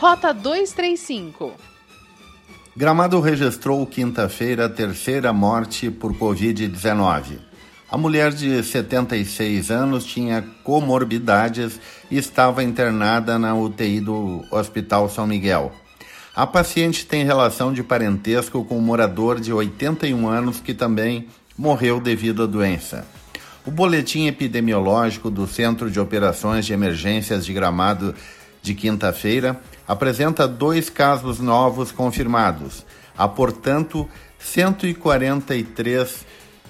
Rota 235. Gramado registrou quinta-feira a terceira morte por Covid-19. A mulher de 76 anos tinha comorbidades e estava internada na UTI do Hospital São Miguel. A paciente tem relação de parentesco com um morador de 81 anos que também morreu devido à doença. O boletim epidemiológico do Centro de Operações de Emergências de Gramado de quinta-feira apresenta dois casos novos confirmados. Há, portanto, 143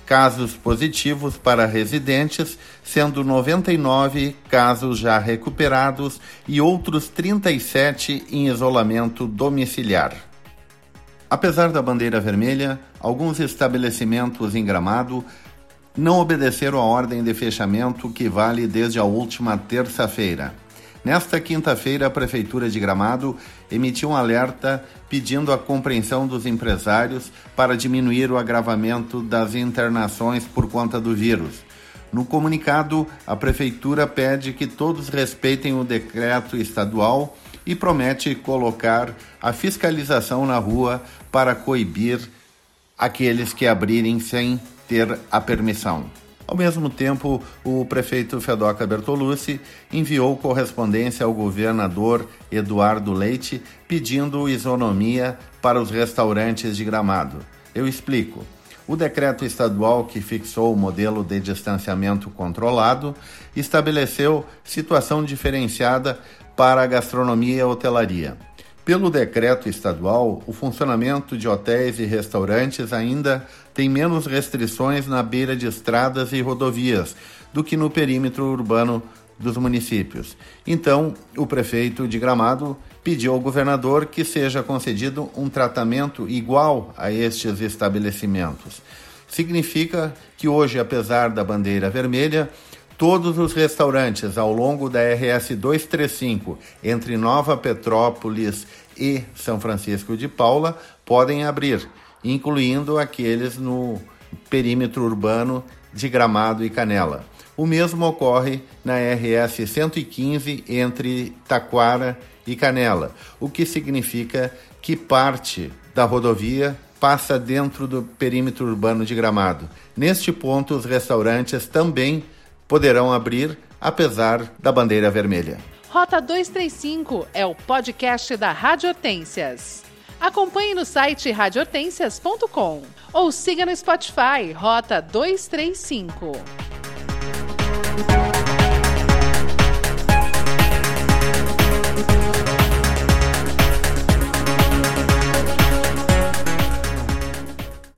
casos positivos para residentes, sendo 99 casos já recuperados e outros 37 em isolamento domiciliar. Apesar da bandeira vermelha, alguns estabelecimentos em Gramado não obedeceram à ordem de fechamento que vale desde a última terça-feira. Nesta quinta-feira, a Prefeitura de Gramado emitiu um alerta pedindo a compreensão dos empresários para diminuir o agravamento das internações por conta do vírus. No comunicado, a Prefeitura pede que todos respeitem o decreto estadual e promete colocar a fiscalização na rua para coibir aqueles que abrirem sem ter a permissão. Ao mesmo tempo, o prefeito Fedoca Bertolucci enviou correspondência ao governador Eduardo Leite pedindo isonomia para os restaurantes de Gramado. Eu explico. O decreto estadual que fixou o modelo de distanciamento controlado estabeleceu situação diferenciada para a gastronomia e a hotelaria. Pelo decreto estadual, o funcionamento de hotéis e restaurantes ainda tem menos restrições na beira de estradas e rodovias do que no perímetro urbano dos municípios. Então, o prefeito de Gramado pediu ao governador que seja concedido um tratamento igual a estes estabelecimentos. Significa que hoje, apesar da bandeira vermelha, Todos os restaurantes ao longo da RS 235 entre Nova Petrópolis e São Francisco de Paula podem abrir, incluindo aqueles no perímetro urbano de Gramado e Canela. O mesmo ocorre na RS 115 entre Taquara e Canela, o que significa que parte da rodovia passa dentro do perímetro urbano de Gramado. Neste ponto, os restaurantes também poderão abrir, apesar da bandeira vermelha. Rota 235 é o podcast da Rádio Hortências. Acompanhe no site radiohortências.com ou siga no Spotify Rota 235.